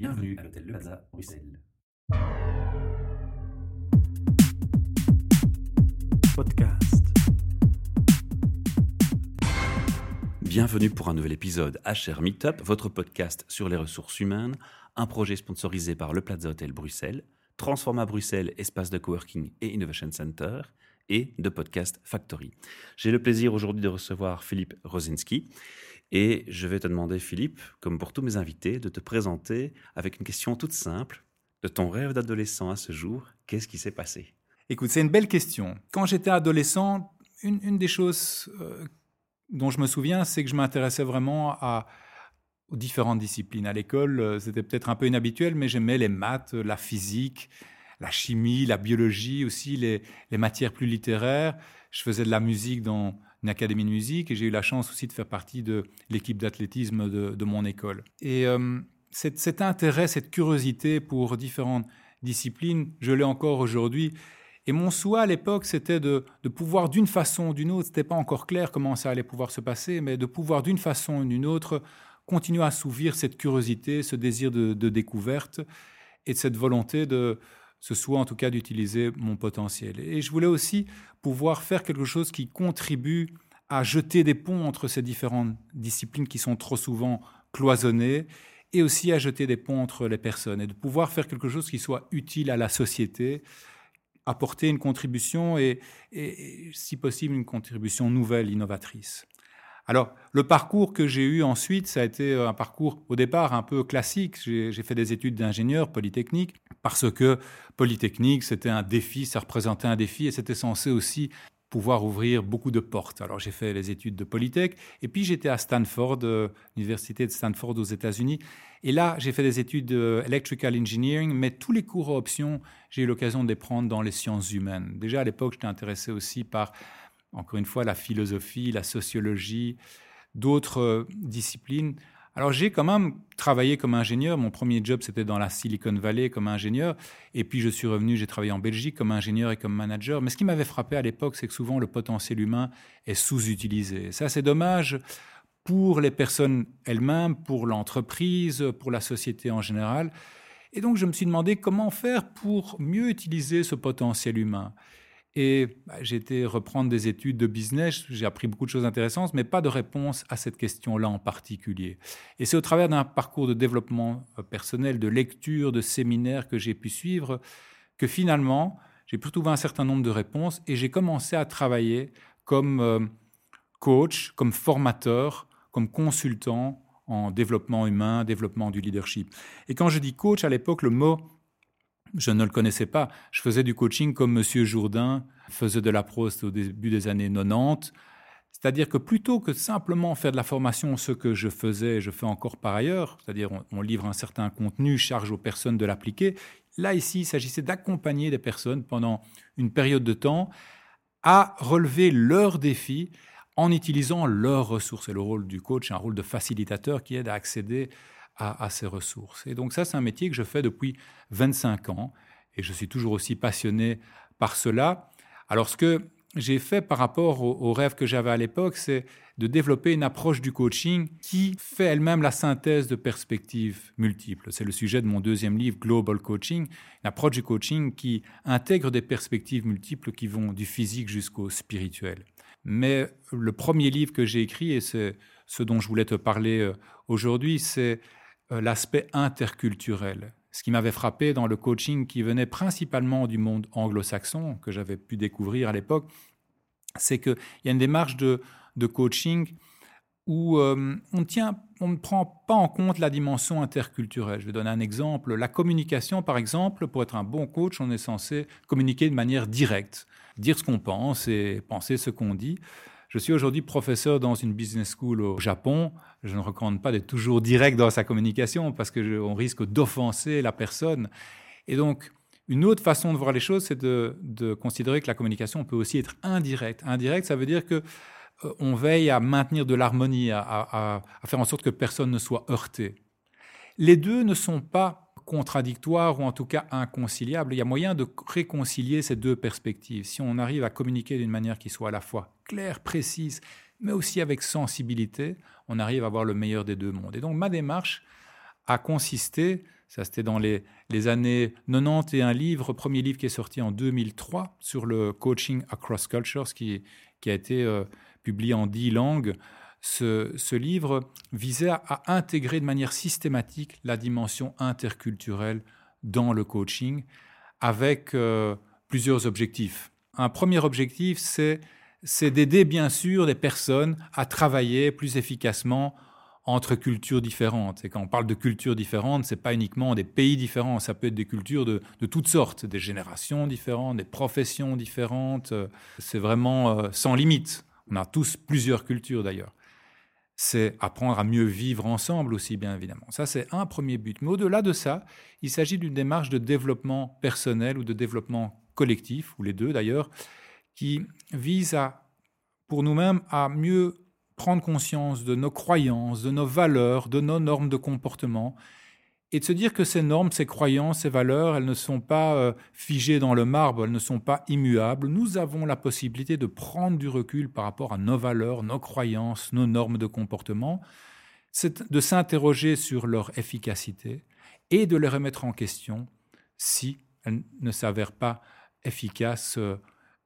Bienvenue à l'hôtel Le Plaza, Bruxelles. Podcast. Bienvenue pour un nouvel épisode HR Meetup, votre podcast sur les ressources humaines, un projet sponsorisé par le Plaza Hotel Bruxelles, Transforma Bruxelles, espace de coworking et innovation center, et de Podcast Factory. J'ai le plaisir aujourd'hui de recevoir Philippe Rosinski. Et je vais te demander, Philippe, comme pour tous mes invités, de te présenter avec une question toute simple. De ton rêve d'adolescent à ce jour, qu'est-ce qui s'est passé? Écoute, c'est une belle question. Quand j'étais adolescent, une, des choses euh, dont je me souviens, c'est que je m'intéressais vraiment à, aux différentes disciplines. À l'école, euh, c'était peut-être un peu inhabituel, mais j'aimais les maths, la physique, la chimie, la biologie aussi, les, les matières plus littéraires. Je faisais de la musique dans une académie de musique et j'ai eu la chance aussi de faire partie de l'équipe d'athlétisme de, mon école. Et euh, cet, intérêt, cette curiosité pour différentes disciplines, je l'ai encore aujourd'hui. Et mon souhait à l'époque, c'était de, pouvoir d'une façon ou d'une autre, c'était pas encore clair comment ça allait pouvoir se passer, mais de pouvoir d'une façon ou d'une autre continuer à assouvir cette curiosité, ce désir de, de découverte et cette volonté de, ce soit en tout cas d'utiliser mon potentiel. Et je voulais aussi pouvoir faire quelque chose qui contribue à jeter des ponts entre ces différentes disciplines qui sont trop souvent cloisonnées et aussi à jeter des ponts entre les personnes et de pouvoir faire quelque chose qui soit utile à la société, apporter une contribution et, et si possible une contribution nouvelle, innovatrice. Alors, le parcours que j'ai eu ensuite, ça a été un parcours au départ un peu classique. J'ai fait des études d'ingénieur polytechnique parce que Polytechnique, c'était un défi, ça représentait un défi et c'était censé aussi pouvoir ouvrir beaucoup de portes. Alors j'ai fait les études de Polytech et puis j'étais à Stanford, euh, l'université de Stanford aux États-Unis. Et là, j'ai fait des études d'electrical engineering, mais tous les cours à option, j'ai eu l'occasion de les prendre dans les sciences humaines. Déjà à l'époque, j'étais intéressé aussi par, encore une fois, la philosophie, la sociologie, d'autres euh, disciplines. Alors j'ai quand même travaillé comme ingénieur. Mon premier job, c'était dans la Silicon Valley comme ingénieur. Et puis je suis revenu, j'ai travaillé en Belgique comme ingénieur et comme manager. Mais ce qui m'avait frappé à l'époque, c'est que souvent le potentiel humain est sous-utilisé. Ça, c'est dommage pour les personnes elles-mêmes, pour l'entreprise, pour la société en général. Et donc je me suis demandé comment faire pour mieux utiliser ce potentiel humain. Et bah, j'ai été reprendre des études de business, j'ai appris beaucoup de choses intéressantes, mais pas de réponse à cette question-là en particulier. Et c'est au travers d'un parcours de développement euh, personnel, de lecture, de séminaires que j'ai pu suivre, que finalement, j'ai pu trouver un certain nombre de réponses et j'ai commencé à travailler comme euh, coach, comme formateur, comme consultant en développement humain, développement du leadership. Et quand je dis coach, à l'époque, le mot je ne le connaissais pas. Je faisais du coaching comme Monsieur Jourdain faisait de la prose au début des années 90. C'est-à-dire que plutôt que simplement faire de la formation, ce que je faisais je fais encore par ailleurs, c'est-à-dire on, on, livre un certain contenu, charge aux personnes de l'appliquer, là ici, il s'agissait d'accompagner des personnes pendant une période de temps à relever leurs défis en utilisant leurs ressources. Et le rôle du coach un rôle de facilitateur qui aide à accéder à, à, ces ressources. Et donc ça, c'est un métier que je fais depuis 25 ans et je suis toujours aussi passionné par cela. Alors ce que j'ai fait par rapport au, au rêve que j'avais à l'époque, c'est de développer une approche du coaching qui fait elle-même la synthèse de perspectives multiples. C'est le sujet de mon deuxième livre, Global Coaching, une approche du coaching qui intègre des perspectives multiples qui vont du physique jusqu'au spirituel. Mais le premier livre que j'ai écrit, et c'est ce dont je voulais te parler euh, aujourd'hui, c'est l'aspect interculturel. Ce qui m'avait frappé dans le coaching qui venait principalement du monde anglo-saxon, que j'avais pu découvrir à l'époque, c'est qu'il y a une démarche de, coaching où euh, on, on ne prend pas en compte la dimension interculturelle. Je vais donner un exemple. La communication, par exemple, pour être un bon coach, on est censé communiquer de manière directe, dire ce qu'on pense et penser ce qu'on dit. Je suis aujourd'hui professeur dans une business school au Japon. Je ne recommande pas d'être toujours direct dans sa communication parce qu'on risque d'offenser la personne. Et donc, une autre façon de voir les choses, c'est de, considérer que la communication peut aussi être indirecte. Indirect, ça veut dire que euh, on veille à maintenir de l'harmonie, à faire en sorte que personne ne soit heurté. Les deux ne sont pas contradictoires ou en tout cas inconciliables. Il y a moyen de réconcilier ces deux perspectives. Si on arrive à communiquer d'une manière qui soit à la fois claire, précise, mais aussi avec sensibilité, on arrive à avoir le meilleur des deux mondes. Et donc ma démarche a consisté, Ça, c'était dans les, années 90 et un livre, premier livre qui est sorti en 2003 sur le coaching across cultures, qui, qui a été euh, publié en dix langues. Ce, livre visait à, intégrer de manière systématique la dimension interculturelle dans le coaching avec euh, plusieurs objectifs. Un premier objectif, c'est d'aider bien sûr des personnes à travailler plus efficacement entre cultures différentes. Et quand on parle de cultures différentes, ce n'est pas uniquement des pays différents, ça peut être des cultures de, toutes sortes, des générations différentes, des professions différentes. C'est vraiment euh, sans limite. On a tous plusieurs cultures d'ailleurs. C'est apprendre à mieux vivre ensemble aussi, bien évidemment. Ça, c'est un premier but. Mais au-delà de ça, il s'agit d'une démarche de développement personnel ou de développement collectif, ou les deux d'ailleurs, qui vise à, pour nous-mêmes à mieux prendre conscience de nos croyances, de nos valeurs, de nos normes de comportement, et de se dire que ces normes, ces croyances, ces valeurs, elles ne sont pas euh, figées dans le marbre, elles ne sont pas immuables. Nous avons la possibilité de prendre du recul par rapport à nos valeurs, nos croyances, nos normes de comportement, de s'interroger sur leur efficacité et de les remettre en question si elles ne s'avèrent pas efficaces, euh,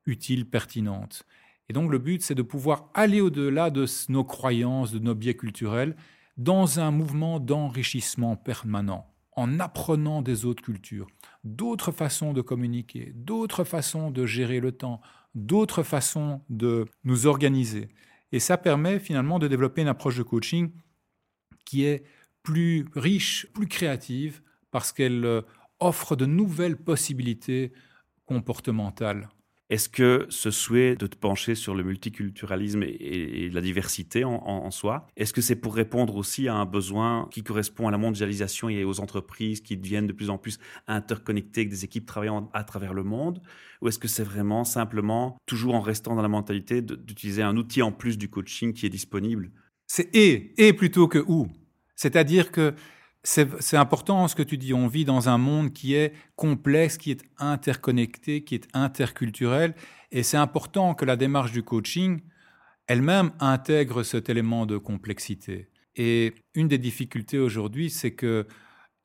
utiles, pertinentes. Et donc le but, c'est de pouvoir aller au-delà de nos croyances, de nos biais culturels, dans un mouvement d'enrichissement permanent, en apprenant des autres cultures, d'autres façons de communiquer, d'autres façons de gérer le temps, d'autres façons de nous organiser. Et ça permet finalement de développer une approche de coaching qui est plus riche, plus créative, parce qu'elle euh, offre de nouvelles possibilités comportementales est-ce que ce souhait de te pencher sur le multiculturalisme et, la diversité en, soi, est-ce que c'est pour répondre aussi à un besoin qui correspond à la mondialisation et aux entreprises qui deviennent de plus en plus interconnectées avec des équipes travaillant à travers le monde? Ou est-ce que c'est vraiment simplement, toujours en restant dans la mentalité, d'utiliser un outil en plus du coaching qui est disponible? C'est et, et plutôt que ou. C'est-à-dire que c'est important ce que tu dis. On vit dans un monde qui est complexe, qui est interconnecté, qui est interculturel. Et c'est important que la démarche du coaching elle-même intègre cet élément de complexité. Et une des difficultés aujourd'hui, c'est qu'il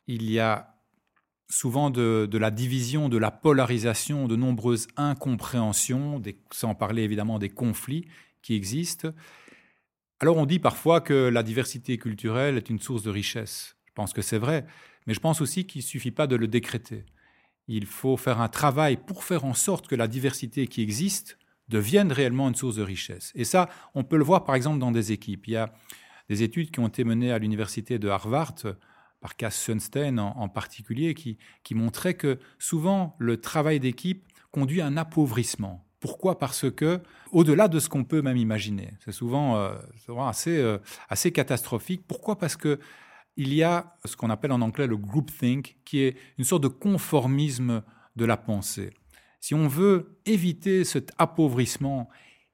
y a souvent de, la division, de la polarisation, de nombreuses incompréhensions, sans parler évidemment des conflits qui existent. Alors on dit parfois que la diversité culturelle est une source de richesse. Je pense que c'est vrai, mais je pense aussi qu'il ne suffit pas de le décréter. Il faut faire un travail pour faire en sorte que la diversité qui existe devienne réellement une source de richesse. Et ça, on peut le voir par exemple dans des équipes. Il y a des études qui ont été menées à l'université de Harvard, par Cass Sunstein en, particulier, qui, montraient que souvent le travail d'équipe conduit à un appauvrissement. Pourquoi? Parce que, au-delà de ce qu'on peut même imaginer, c'est souvent, euh, euh, assez catastrophique. Pourquoi? Parce que il y a ce qu'on appelle en anglais le groupthink, qui est une sorte de conformisme de la pensée. Si on veut éviter cet appauvrissement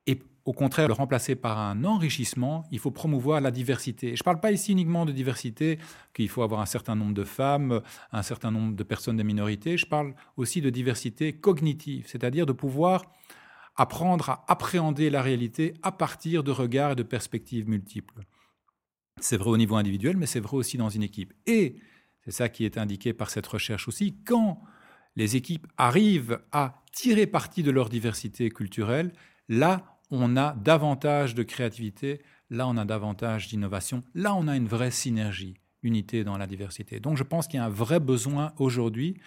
et au contraire le remplacer par un enrichissement, il faut promouvoir la diversité. je ne parle pas ici uniquement de diversité, qu'il faut avoir un certain nombre de femmes, un certain nombre de personnes de minorités, je parle aussi de diversité cognitive, c'est-à-dire de pouvoir apprendre à appréhender la réalité à partir de regards et de perspectives multiples. C'est vrai au niveau individuel, mais c'est vrai aussi dans une équipe. Et c'est ça qui est indiqué par cette recherche aussi, quand les équipes arrivent à tirer parti de leur diversité culturelle, là, on a davantage de créativité, là, on a davantage d'innovation, là, on a une vraie synergie, unité dans la diversité. Donc, je pense qu'il y a un vrai besoin aujourd'hui.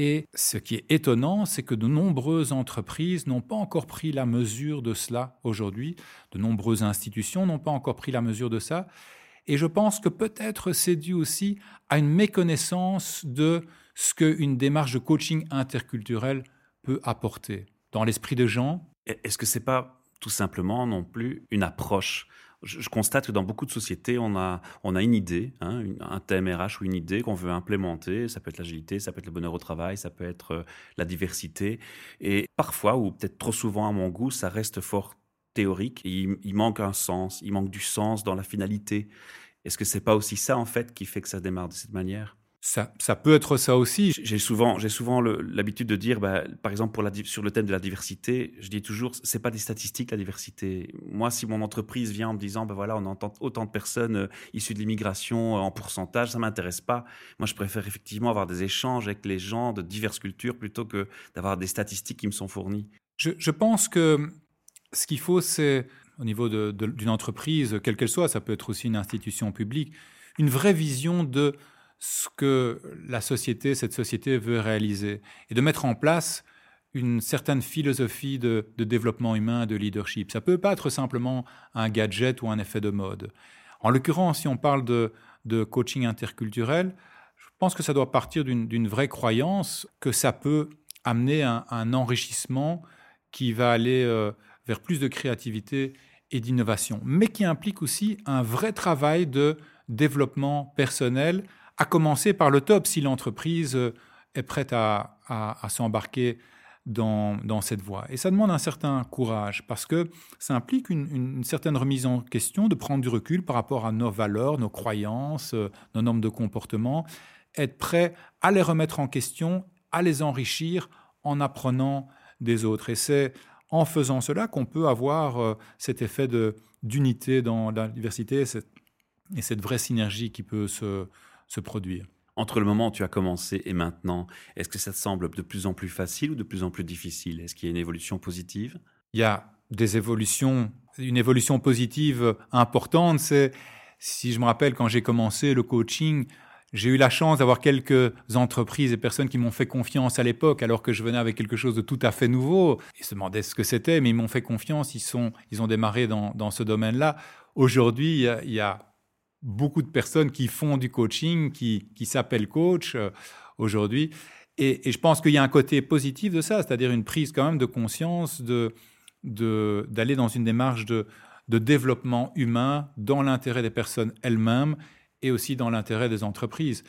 Et ce qui est étonnant, c'est que de nombreuses entreprises n'ont pas encore pris la mesure de cela aujourd'hui. De nombreuses institutions n'ont pas encore pris la mesure de ça. Et je pense que peut-être c'est dû aussi à une méconnaissance de ce qu'une démarche de coaching interculturel peut apporter dans l'esprit des gens. Est-ce que c'est pas tout simplement non plus une approche je, constate que dans beaucoup de sociétés, on a, une idée, hein, un thème RH ou une idée qu'on veut implémenter. Ça peut être l'agilité, ça peut être le bonheur au travail, ça peut être euh, la diversité. Et parfois, ou peut-être trop souvent à mon goût, ça reste fort théorique il, manque un sens, il manque du sens dans la finalité. Est-ce que c'est pas aussi ça en fait qui fait que ça démarre de cette manière? Ça, ça, peut être ça aussi. J'ai souvent, j'ai souvent l'habitude de dire, bah, par exemple, pour la, sur le thème de la diversité, je dis toujours, c'est pas des statistiques la diversité. Moi, si mon entreprise vient en me disant, ben voilà, on entend autant de personnes euh, issues de l'immigration euh, en pourcentage, ça m'intéresse pas. Moi, je préfère effectivement avoir des échanges avec les gens de diverses cultures plutôt que d'avoir des statistiques qui me sont fournies. Je, je pense que ce qu'il faut, c'est au niveau d'une entreprise, quelle qu'elle soit, ça peut être aussi une institution publique, une vraie vision de ce que la société, cette société veut réaliser, et de mettre en place une certaine philosophie de, développement humain, de leadership. Ça peut pas être simplement un gadget ou un effet de mode. En l'occurrence, si on parle de, coaching interculturel, je pense que ça doit partir d'une vraie croyance que ça peut amener un, un enrichissement qui va aller euh, vers plus de créativité et d'innovation, mais qui implique aussi un vrai travail de développement personnel à commencer par le top si l'entreprise euh, est prête à, s'embarquer dans, cette voie. Et ça demande un certain courage parce que ça implique une, certaine remise en question, de prendre du recul par rapport à nos valeurs, nos croyances, euh, nos normes de comportement, être prêt à les remettre en question, à les enrichir en apprenant des autres. Et c'est en faisant cela qu'on peut avoir euh, cet effet d'unité dans la diversité et cette vraie synergie qui peut se, se produire. Entre le moment où tu as commencé et maintenant, est-ce que ça te semble de plus en plus facile ou de plus en plus difficile? Est-ce qu'il y a une évolution positive? Il y a des évolutions, une évolution positive importante. C'est, si je me rappelle, quand j'ai commencé le coaching, j'ai eu la chance d'avoir quelques entreprises et personnes qui m'ont fait confiance à l'époque, alors que je venais avec quelque chose de tout à fait nouveau. Ils se demandaient ce que c'était, mais ils m'ont fait confiance. Ils, sont, ils ont démarré dans, dans ce domaine-là. Aujourd'hui, il y a beaucoup de personnes qui font du coaching, qui, qui s'appellent coach euh, aujourd'hui. Et, je pense qu'il y a un côté positif de ça, c'est-à-dire une prise quand même de conscience de d'aller dans une démarche de, de développement humain dans l'intérêt des personnes elles-mêmes et aussi dans l'intérêt des entreprises.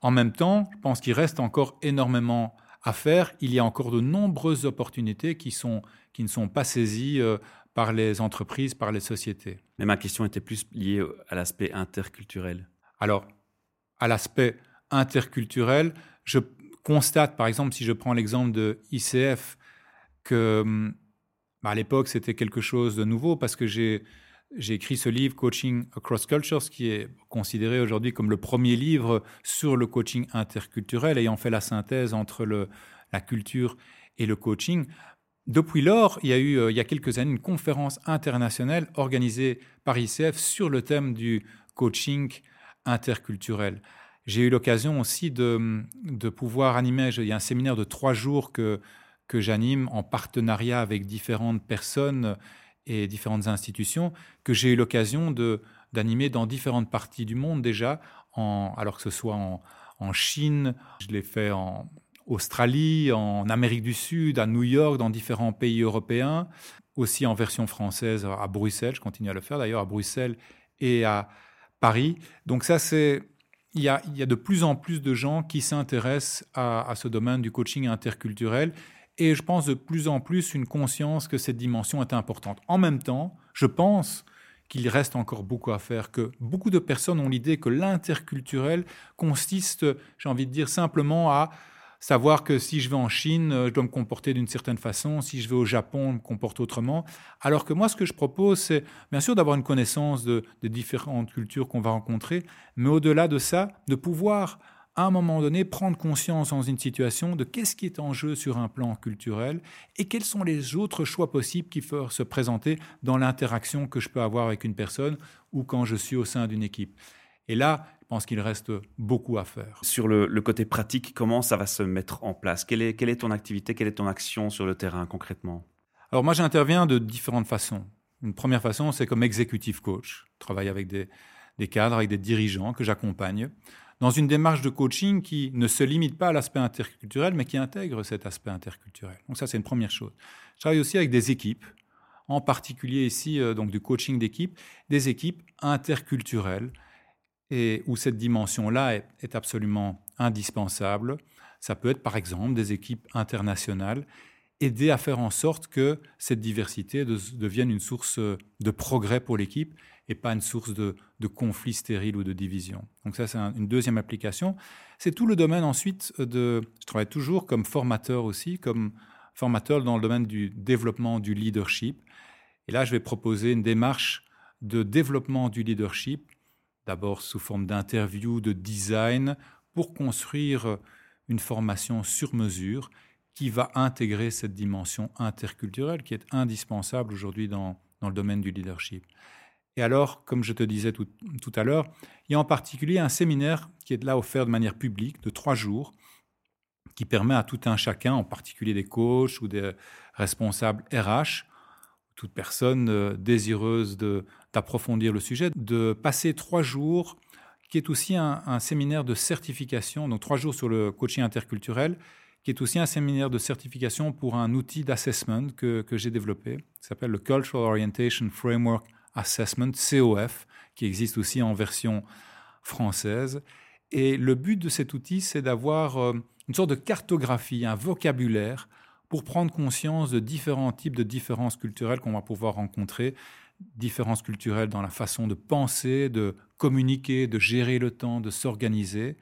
En même temps, je pense qu'il reste encore énormément à faire. Il y a encore de nombreuses opportunités qui, sont, qui ne sont pas saisies euh, par les entreprises, par les sociétés. Mais ma question était plus liée à l'aspect interculturel. Alors, à l'aspect interculturel, je constate, par exemple, si je prends l'exemple de ICF, que bah, à l'époque, c'était quelque chose de nouveau parce que j'ai j'ai écrit ce livre Coaching Across Cultures, qui est considéré aujourd'hui comme le premier livre sur le coaching interculturel, ayant fait la synthèse entre le, la culture et le coaching. Depuis lors, il y a eu, euh, il y a quelques années, une conférence internationale organisée par ICF sur le thème du coaching interculturel. J'ai eu l'occasion aussi de, de, pouvoir animer, il y a un séminaire de trois jours que, que j'anime en partenariat avec différentes personnes et différentes institutions, que j'ai eu l'occasion d'animer dans différentes parties du monde déjà, alors que ce soit en, en Chine, je l'ai fait en, Australie, en Amérique du Sud, à New York, dans différents pays européens, aussi en version française à Bruxelles, je continue à le faire d'ailleurs à Bruxelles et à Paris. Donc ça, c'est il y, a, de plus en plus de gens qui s'intéressent à, à ce domaine du coaching interculturel et je pense de plus en plus une conscience que cette dimension est importante. En même temps, je pense qu'il reste encore beaucoup à faire, que beaucoup de personnes ont l'idée que l'interculturel consiste, j'ai envie de dire, simplement à savoir que si je vais en Chine, euh, je dois me comporter d'une certaine façon, si je vais au Japon, je me comporte autrement. Alors que moi, ce que je propose, c'est bien sûr d'avoir une connaissance de, des différentes cultures qu'on va rencontrer, mais au-delà de ça, de pouvoir à un moment donné prendre conscience dans une situation de qu'est-ce qui est en jeu sur un plan culturel et quels sont les autres choix possibles qui peuvent se présenter dans l'interaction que je peux avoir avec une personne ou quand je suis au sein d'une équipe. Et là, je pense qu'il reste beaucoup à faire. Sur le, côté pratique, comment ça va se mettre en place? Quelle est, quelle est ton activité, quelle est ton action sur le terrain concrètement? Alors moi, j'interviens de différentes façons. Une première façon, c'est comme executive coach. Je travaille avec des, des cadres, avec des dirigeants que j'accompagne dans une démarche de coaching qui ne se limite pas à l'aspect interculturel, mais qui intègre cet aspect interculturel. Donc ça, c'est une première chose. Je travaille aussi avec des équipes, en particulier ici, euh, donc du coaching d'équipe, des équipes interculturelles et où cette dimension-là est, absolument indispensable. Ça peut être par exemple des équipes internationales. aider à faire en sorte que cette diversité devienne une source de progrès pour l'équipe et pas une source de, de conflit stérile ou de division. Donc ça, c'est une deuxième application. C'est tout le domaine ensuite de... Je travaille toujours comme formateur aussi, comme formateur dans le domaine du développement du leadership. Et là, je vais proposer une démarche de développement du leadership, d'abord sous forme d'interview, de design, pour construire une formation sur mesure qui va intégrer cette dimension interculturelle qui est indispensable aujourd'hui dans, dans, le domaine du leadership. Et alors, comme je te disais tout, tout, à l'heure, il y a en particulier un séminaire qui est là offert de manière publique de trois jours, qui permet à tout un chacun, en particulier des coachs ou des responsables RH, toute personne euh, désireuse d'approfondir le sujet, de passer trois jours, qui est aussi un, séminaire de certification, donc trois jours sur le coaching interculturel, qui est aussi un séminaire de certification pour un outil d'assessment que, que j'ai développé, qui s'appelle le Cultural Orientation Framework Assessment, COF, qui existe aussi en version française. Et le but de cet outil, c'est d'avoir euh, une sorte de cartographie, un vocabulaire pour prendre conscience de différents types de différences culturelles qu'on va pouvoir rencontrer, différences culturelles dans la façon de penser, de communiquer, de gérer le temps, de s'organiser,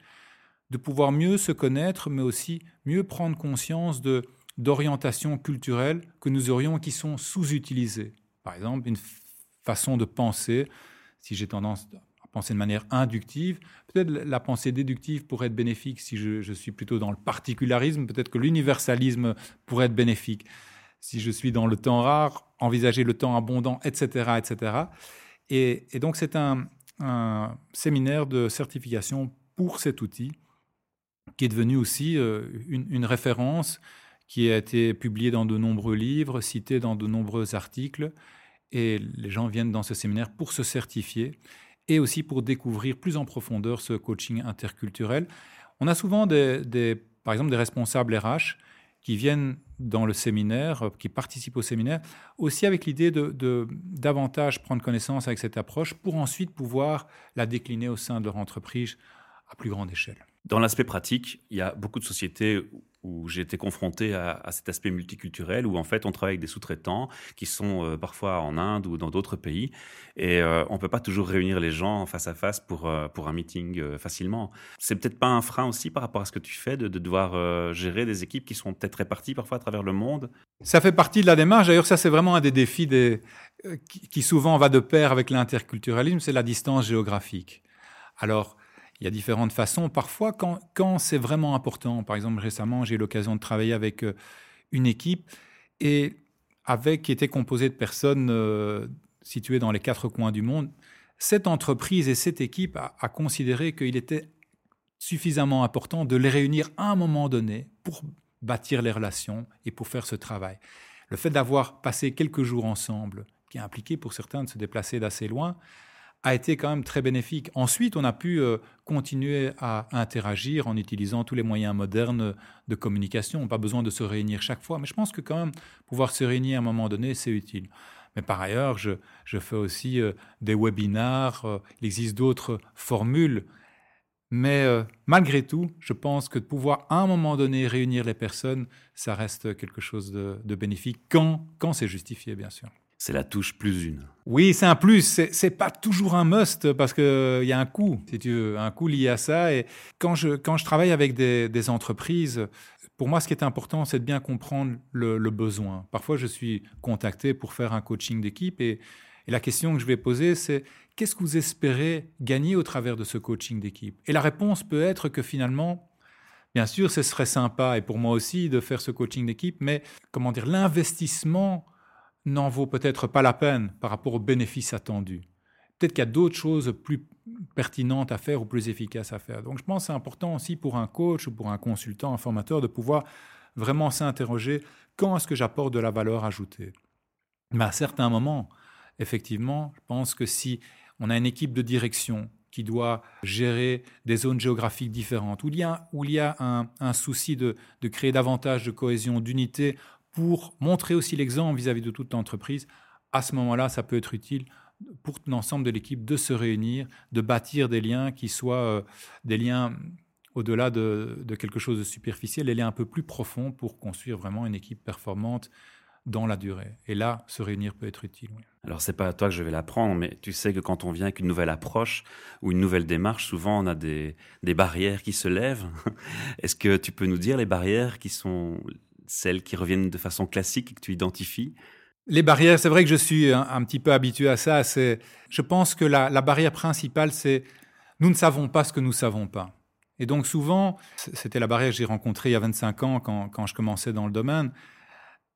de pouvoir mieux se connaître, mais aussi mieux prendre conscience de d'orientations culturelles que nous aurions qui sont sous-utilisées. Par exemple, une façon de penser, si j'ai tendance penser de manière inductive, peut-être la pensée déductive pourrait être bénéfique si je, suis plutôt dans le particularisme, peut-être que l'universalisme pourrait être bénéfique. Si je suis dans le temps rare, envisager le temps abondant, etc. etc. Et, donc c'est un, un séminaire de certification pour cet outil qui est devenu aussi euh, une, une, référence qui a été publiée dans de nombreux livres, citée dans de nombreux articles. Et les gens viennent dans ce séminaire pour se certifier et aussi pour découvrir plus en profondeur ce coaching interculturel. On a souvent des, par exemple des responsables RH qui viennent dans le séminaire, qui participent au séminaire, aussi avec l'idée de, davantage prendre connaissance avec cette approche pour ensuite pouvoir la décliner au sein de leur entreprise à plus grande échelle. Dans l'aspect pratique, il y a beaucoup de sociétés où j'ai été confronté à, cet aspect multiculturel, où en fait on travaille avec des sous-traitants qui sont euh, parfois en Inde ou dans d'autres pays, et euh, on peut pas toujours réunir les gens face à face pour, euh, pour un meeting euh, facilement. C'est peut-être pas un frein aussi par rapport à ce que tu fais, de, de devoir gérer des équipes qui sont peut-être réparties parfois à travers le monde? Ça fait partie de la démarche, d'ailleurs ça c'est vraiment un des défis qui souvent va de pair avec l'interculturalisme, c'est la distance géographique. Alors, il y a différentes façons. Parfois, quand, c'est vraiment important, par exemple, récemment, j'ai eu l'occasion de travailler avec euh, une équipe et avec qui était composée de personnes euh, situées dans les quatre coins du monde. Cette entreprise et cette équipe a, a considéré qu'il était suffisamment important de les réunir à un moment donné pour bâtir les relations et pour faire ce travail. Le fait d'avoir passé quelques jours ensemble, qui a impliqué pour certains de se déplacer d'assez loin, a été quand même très bénéfique. Ensuite, on a pu euh, continuer à interagir en utilisant tous les moyens modernes de communication. Pas besoin de se réunir chaque fois, mais je pense que quand même pouvoir se réunir à un moment donné, c'est utile. Mais par ailleurs, je, fais aussi euh, des webinars, euh, il existe d'autres formules. Mais malgré tout, je pense que de pouvoir à un moment donné réunir les personnes, ça reste quelque chose de, de bénéfique quand, quand c'est justifié, bien sûr c'est la touche plus une. Oui, c'est un plus. C'est pas toujours un must parce qu'il euh, y a un coût, si tu veux, un coût lié à ça. Et quand je, quand je travaille avec des, entreprises, pour moi, ce qui est important, c'est de bien comprendre le, besoin. Parfois, je suis contacté pour faire un coaching d'équipe et la question que je vais poser, c'est qu'est-ce que vous espérez gagner au travers de ce coaching d'équipe? Et la réponse peut être que finalement, Bien sûr, ce serait sympa, et pour moi aussi, de faire ce coaching d'équipe, mais comment dire, l'investissement n'en vaut peut-être pas la peine par rapport aux bénéfices attendus. Peut-être qu'il y a d'autres choses plus pertinentes à faire ou plus efficaces à faire. Donc je pense que c'est important aussi pour un coach ou pour un consultant, un formateur, de pouvoir vraiment s'interroger quand est-ce que j'apporte de la valeur ajoutée? Mais à certains moments, effectivement, je pense que si on a une équipe de direction qui doit gérer des zones géographiques différentes, où il y a, où il y a un, un souci de, de créer davantage de cohésion, d'unité pour montrer aussi l'exemple vis-à-vis de toute l'entreprise, à ce moment-là, ça peut être utile pour l'ensemble de l'équipe de se réunir, de bâtir des liens qui soient euh, des liens au-delà de, quelque chose de superficiel, elle est un peu plus profonde pour construire vraiment une équipe performante dans la durée. Et là, se réunir peut être utile. Oui. Alors, c'est pas à toi que je vais l'apprendre, mais tu sais que quand on vient avec une nouvelle approche ou une nouvelle démarche, souvent on a des, des barrières qui se lèvent. Est-ce que tu peux nous dire les barrières qui sont celles qui reviennent de façon classique et que tu identifies? Les barrières, c'est vrai que je suis un, petit peu habitué à ça. C'est, je pense que la, la barrière principale, c'est nous ne savons pas ce que nous savons pas. Et donc souvent, c'était la barrière que j'ai rencontrée il y a 25 ans quand, quand je commençais dans le domaine.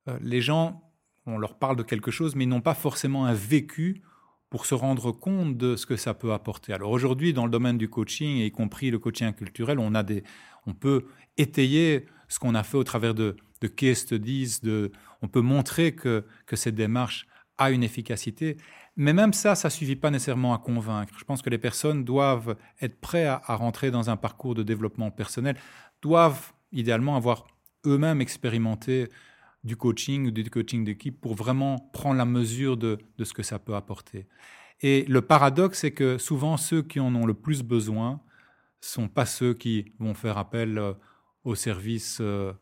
Euh, les gens, on leur parle de quelque chose, mais ils n'ont pas forcément un vécu pour se rendre compte de ce que ça peut apporter. Alors aujourd'hui, dans le domaine du coaching, y compris le coaching culturel, on, a des, on peut étayer ce qu'on a fait au travers de, de case studies, de, on peut montrer que, cette démarche a une efficacité. Mais même ça, ça suffit pas nécessairement à convaincre. Je pense que les personnes doivent être prêtes à, rentrer dans un parcours de développement personnel, doivent idéalement avoir eux-mêmes expérimenté du coaching ou du coaching d'équipe pour vraiment prendre la mesure de, ce que ça peut apporter. Et le paradoxe, c'est que souvent ceux qui en ont le plus besoin sont pas ceux qui vont faire appel euh, aux services euh,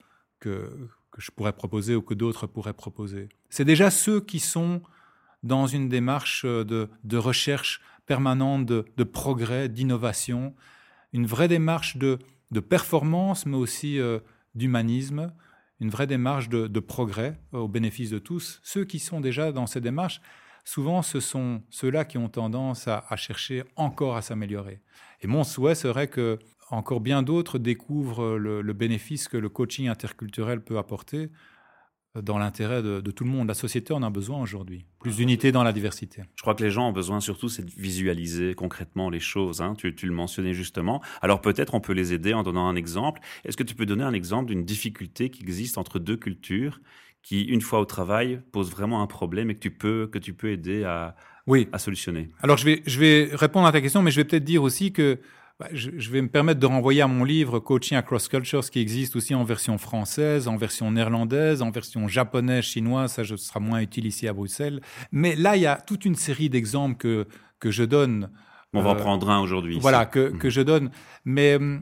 que, je pourrais proposer ou que d'autres pourraient proposer. C'est déjà ceux qui sont dans une démarche euh, de, recherche permanente, de, progrès, d'innovation, une vraie démarche de, performance, mais aussi euh, d'humanisme, une vraie démarche de, progrès euh, au bénéfice de tous. Ceux qui sont déjà dans ces démarches, souvent ce sont ceux-là qui ont tendance à chercher encore à s'améliorer. Et mon souhait serait que encore bien d'autres découvrent le, le, bénéfice que le coaching interculturel peut apporter dans l'intérêt de, de, tout le monde. La société en a besoin aujourd'hui. Plus d'unité dans la diversité. Je crois que les gens ont besoin surtout, c'est de visualiser concrètement les choses. Hein. Tu, tu, le mentionnais justement. Alors peut-être on peut les aider en donnant un exemple. Est-ce que tu peux donner un exemple d'une difficulté qui existe entre deux cultures qui, une fois au travail, pose vraiment un problème et que tu peux, que tu peux aider à, oui. à solutionner? Alors je vais, je vais répondre à ta question, mais je vais peut-être dire aussi que je, je, vais me permettre de renvoyer à mon livre Coaching Across Cultures, qui existe aussi en version française, en version néerlandaise, en version japonaise, chinoise. Ça, ce sera moins utile ici à Bruxelles. Mais là, il y a toute une série d'exemples que, que je donne. On va euh, en prendre un aujourd'hui. Voilà, que, mmh. que je donne. Mais euh,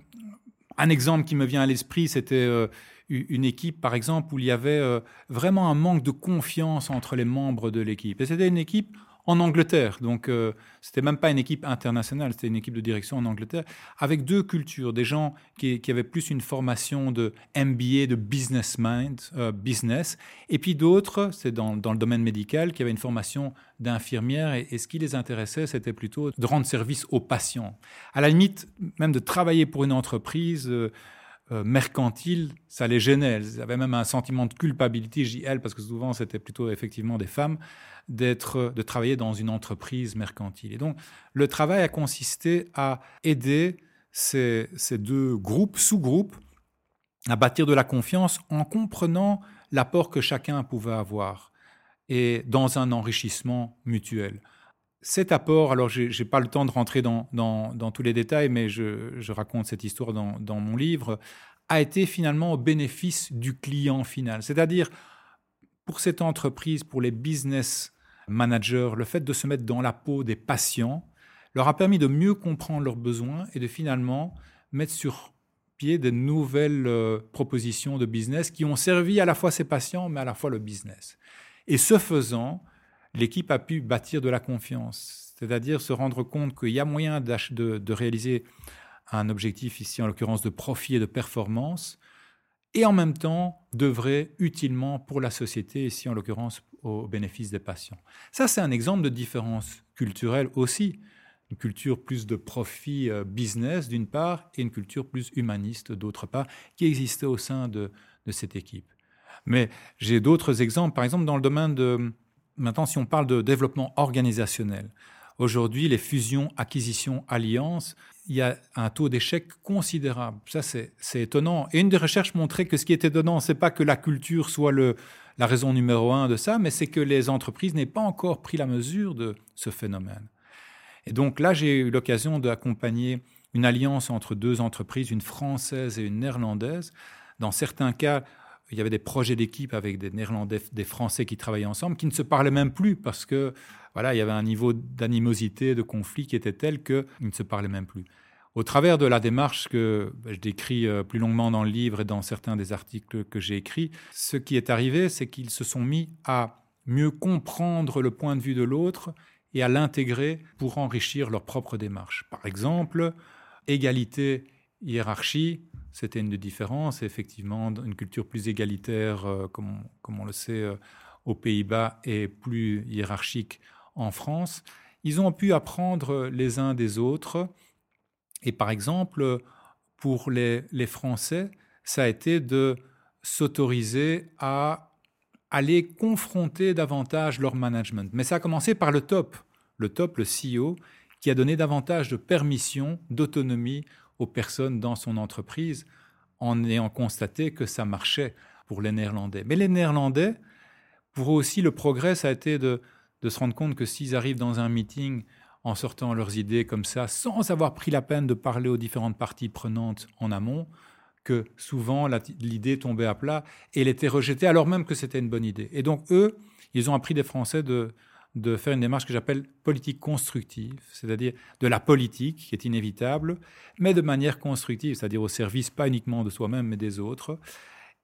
un exemple qui me vient à l'esprit, c'était euh, une équipe, par exemple, où il y avait euh, vraiment un manque de confiance entre les membres de l'équipe. Et c'était une équipe en Angleterre. Donc, euh, c'était même pas une équipe internationale, c'était une équipe de direction en Angleterre, avec deux cultures, des gens qui, qui avaient plus une formation de MBA, de business mind, euh, business, et puis d'autres, c'est dans, dans, le domaine médical, qui avaient une formation d'infirmière, et, ce qui les intéressait, c'était plutôt de rendre service aux patients. À la limite, même de travailler pour une entreprise. Euh, euh, mercantile, ça les gênait. Elles avaient même un sentiment de culpabilité, elles, parce que souvent c'était plutôt effectivement des femmes, d'être, de travailler dans une entreprise mercantile. Et donc, le travail a consisté à aider ces, ces deux groupes, sous-groupes, à bâtir de la confiance en comprenant l'apport que chacun pouvait avoir et dans un enrichissement mutuel. Cet apport, alors je n'ai pas le temps de rentrer dans, tous les détails, mais je, raconte cette histoire dans, dans, mon livre, a été finalement au bénéfice du client final. C'est-à-dire, pour cette entreprise, pour les business managers, le fait de se mettre dans la peau des patients leur a permis de mieux comprendre leurs besoins et de finalement mettre sur pied de nouvelles euh, propositions de business qui ont servi à la fois ces patients, mais à la fois le business. Et ce faisant, l'équipe a pu bâtir de la confiance, c'est-à-dire se rendre compte qu'il y a moyen de, de, réaliser un objectif ici, en l'occurrence de profit et de performance, et en même temps d'œuvrer utilement pour la société, ici en l'occurrence au bénéfice des patients. Ça, c'est un exemple de différence culturelle aussi. Une culture plus de profit euh, business d'une part et une culture plus humaniste d'autre part qui existait au sein de, de cette équipe. Mais j'ai d'autres exemples, par exemple dans le domaine de... Maintenant, si on parle de développement organisationnel, aujourd'hui, les fusions, acquisitions, alliances, il y a un taux d'échec considérable. Ça, c'est étonnant. Et une des recherches montrait que ce qui est étonnant, c'est pas que la culture soit le, la raison numéro un de ça, mais c'est que les entreprises n'aient pas encore pris la mesure de ce phénomène. Et donc là, j'ai eu l'occasion d'accompagner une alliance entre deux entreprises, une française et une néerlandaise. Dans certains cas, il y avait des projets d'équipe avec des Néerlandais, des Français qui travaillaient ensemble, qui ne se parlaient même plus parce que voilà, il y avait un niveau d'animosité, de conflit qui était tel qu'ils ne se parlaient même plus. Au travers de la démarche que ben, je décris euh, plus longuement dans le livre et dans certains des articles que j'ai écrits, ce qui est arrivé, c'est qu'ils se sont mis à mieux comprendre le point de vue de l'autre et à l'intégrer pour enrichir leur propre démarche. Par exemple, égalité, hiérarchie, c'était une des différences. Effectivement, une culture plus égalitaire, euh, comme, on, le sait, euh, aux Pays-Bas et plus hiérarchique en France. Ils ont pu apprendre les uns des autres. Et par exemple, pour les, les Français, ça a été de s'autoriser à aller confronter davantage leur management. Mais ça a commencé par le top, le top, le CEO, qui a donné davantage de permission, d'autonomie aux personnes dans son entreprise en ayant constaté que ça marchait pour les Néerlandais. Mais les Néerlandais, pour eux aussi, le progrès, ça a été de, se rendre compte que s'ils arrivent dans un meeting en sortant leurs idées comme ça, sans avoir pris la peine de parler aux différentes parties prenantes en amont, que souvent l'idée tombait à plat et elle était rejetée alors même que c'était une bonne idée. Et donc eux, ils ont appris des Français de, de faire une démarche que j'appelle politique constructive, c'est-à-dire de la politique qui est inévitable, mais de manière constructive, c'est-à-dire au service pas uniquement de soi-même mais des autres.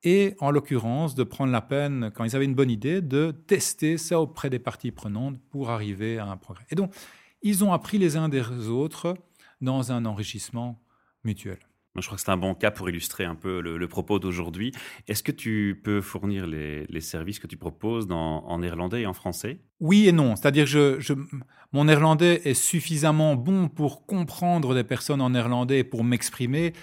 Et en l'occurrence, de prendre la peine, quand ils avaient une bonne idée, de tester ça auprès des parties prenantes pour arriver à un progrès. Et donc, ils ont appris les uns des autres dans un enrichissement mutuel. Je crois que c'est un bon cas pour illustrer un peu le, propos d'aujourd'hui. Est-ce que tu peux fournir les, services que tu proposes en néerlandais et en français? Oui et non. C'est-à-dire que je, mon néerlandais est suffisamment bon pour comprendre des personnes en néerlandais et pour m'exprimer,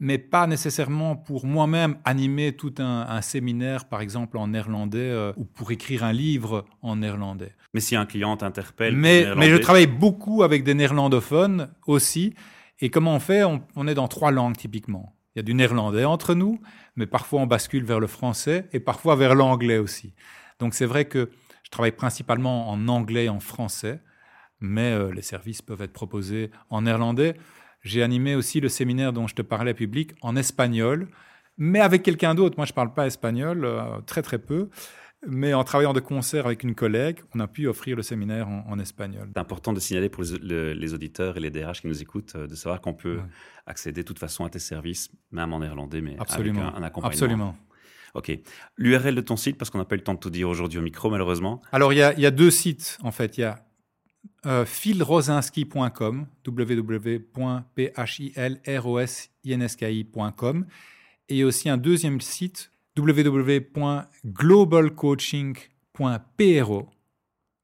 mais pas nécessairement pour moi-même animer tout un, séminaire, par exemple en néerlandais, euh, ou pour écrire un livre en néerlandais. Mais si un client t'interpelle... Mais, mais je travaille beaucoup avec des néerlandophones aussi. Et comment on fait? On, est dans trois langues typiquement. Il y a du néerlandais entre nous, mais parfois on bascule vers le français et parfois vers l'anglais aussi. Donc c'est vrai que je travaille principalement en anglais et en français, mais euh, les services peuvent être proposés en néerlandais. J'ai animé aussi le séminaire dont je te parlais public en espagnol, mais avec quelqu'un d'autre. Moi, je ne parle pas espagnol, euh, très très peu. Mais en travaillant de concert avec une collègue, on a pu offrir le séminaire en, espagnol. C'est important de signaler pour les, auditeurs et les DRH qui nous écoutent euh, de savoir qu'on peut accéder de toute façon à tes services, même en néerlandais, mais Absolument. avec un, accompagnement. Absolument. Ok. L'URL de ton site, parce qu'on n'a pas eu le temps de tout dire aujourd'hui au micro, malheureusement. Alors, il y, a, deux sites, en fait. Il y a euh, philrosinski.com, www.philrosinski.com, et aussi un deuxième site, www.globalcoaching.pro,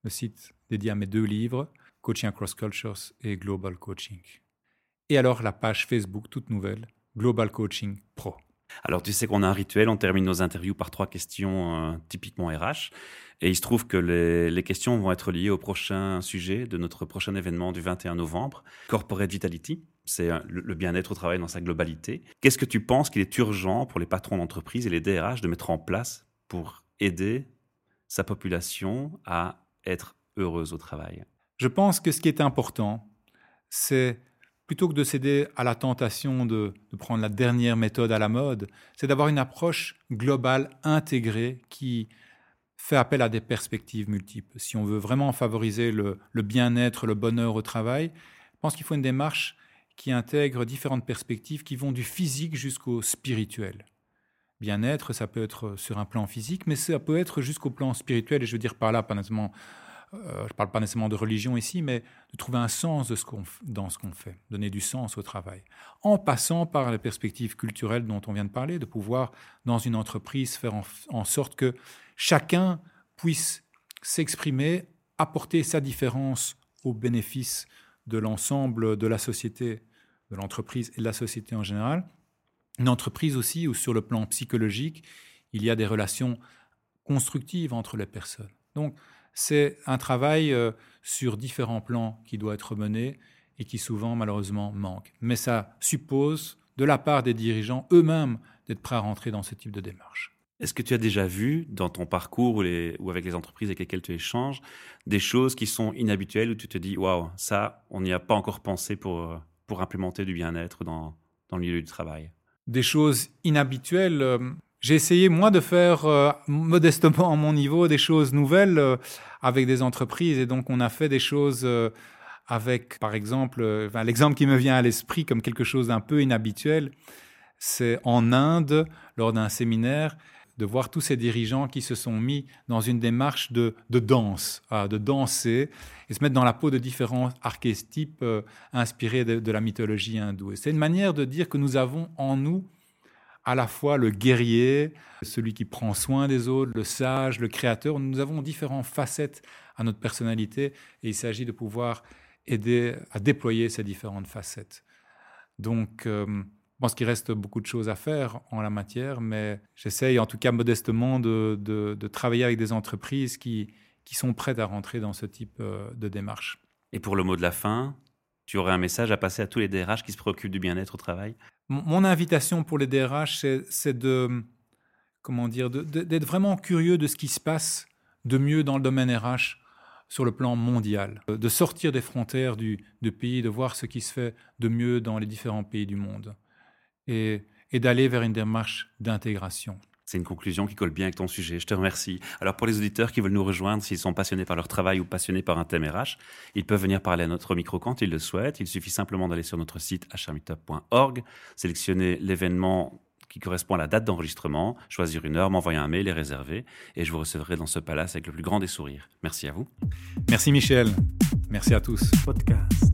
le site dédié à mes deux livres, Coaching Across Cultures et Global Coaching. Et alors la page Facebook toute nouvelle, Global Coaching Pro. Alors tu sais qu'on a un rituel, on termine nos interviews par trois questions euh, typiquement RH. Et il se trouve que les, questions vont être liées au prochain sujet de notre prochain événement du 21 novembre, Corporate Vitality. C'est le bien-être au travail dans sa globalité. Qu'est-ce que tu penses qu'il est urgent pour les patrons d'entreprise et les DRH de mettre en place pour aider sa population à être heureuse au travail? Je pense que ce qui est important, c'est plutôt que de céder à la tentation de, prendre la dernière méthode à la mode, c'est d'avoir une approche globale, intégrée, qui fait appel à des perspectives multiples. Si on veut vraiment favoriser le, bien-être, le bonheur au travail, je pense qu'il faut une démarche qui intègre différentes perspectives qui vont du physique jusqu'au spirituel. Bien-être, ça peut être sur un plan physique, mais ça peut être jusqu'au plan spirituel, et je veux dire par là, pas nécessairement, euh, je ne parle pas nécessairement de religion ici, mais de trouver un sens dans ce qu'on fait, donner du sens au travail, en passant par les perspectives culturelles dont on vient de parler, de pouvoir, dans une entreprise, faire en sorte que chacun puisse s'exprimer, apporter sa différence au bénéfice de l'ensemble de la société, de l'entreprise et de la société en général. Une entreprise aussi où sur le plan psychologique, il y a des relations constructives entre les personnes. Donc c'est un travail euh, sur différents plans qui doit être mené et qui souvent malheureusement manque. Mais ça suppose de la part des dirigeants eux-mêmes d'être prêts à rentrer dans ce type de démarche. Est-ce que tu as déjà vu dans ton parcours ou, avec les entreprises avec lesquelles tu échanges des choses qui sont inhabituelles où tu te dis waouh, ça, on n'y a pas encore pensé pour, euh, pour implémenter du bien-être dans, dans le milieu du travail? Des choses inhabituelles. Euh, j'ai essayé, moi, de faire euh, modestement à mon niveau des choses nouvelles avec des entreprises. Et donc, on a fait des choses avec, par exemple, l'exemple qui me vient à l'esprit comme quelque chose d'un peu inhabituel, c'est en Inde, lors d'un séminaire, de voir tous ces dirigeants qui se sont mis dans une démarche de, danse, de danser et se mettre dans la peau de différents archétypes euh, inspirés de, la mythologie hindoue. C'est une manière de dire que nous avons en nous à la fois le guerrier, celui qui prend soin des autres, le sage, le créateur. Nous avons différentes facettes à notre personnalité et il s'agit de pouvoir aider à déployer ces différentes facettes. Donc, euh, je pense qu'il reste beaucoup de choses à faire en la matière, mais j'essaye en tout cas modestement de, travailler avec des entreprises qui, qui sont prêtes à rentrer dans ce type euh, de démarche. Et pour le mot de la fin, tu aurais un message à passer à tous les DRH qui se préoccupent du bien-être au travail? Mon invitation pour les DRH, c'est de, comment dire, d'être vraiment curieux de ce qui se passe de mieux dans le domaine RH sur le plan mondial, de sortir des frontières du pays, de voir ce qui se fait de mieux dans les différents pays du monde et, d'aller vers une démarche d'intégration. C'est une conclusion qui colle bien avec ton sujet. Je te remercie. Alors pour les auditeurs qui veulent nous rejoindre, s'ils sont passionnés par leur travail ou passionnés par un thème RH, ils peuvent venir parler à notre micro quand ils le souhaitent. Il suffit simplement d'aller sur notre site hrmeetup.org, sélectionner l'événement qui correspond à la date d'enregistrement, choisir une heure, m'envoyer un mail et réserver. Et je vous recevrai dans ce palace avec le plus grand des sourires. Merci à vous. Merci Michel. Merci à tous. Podcast.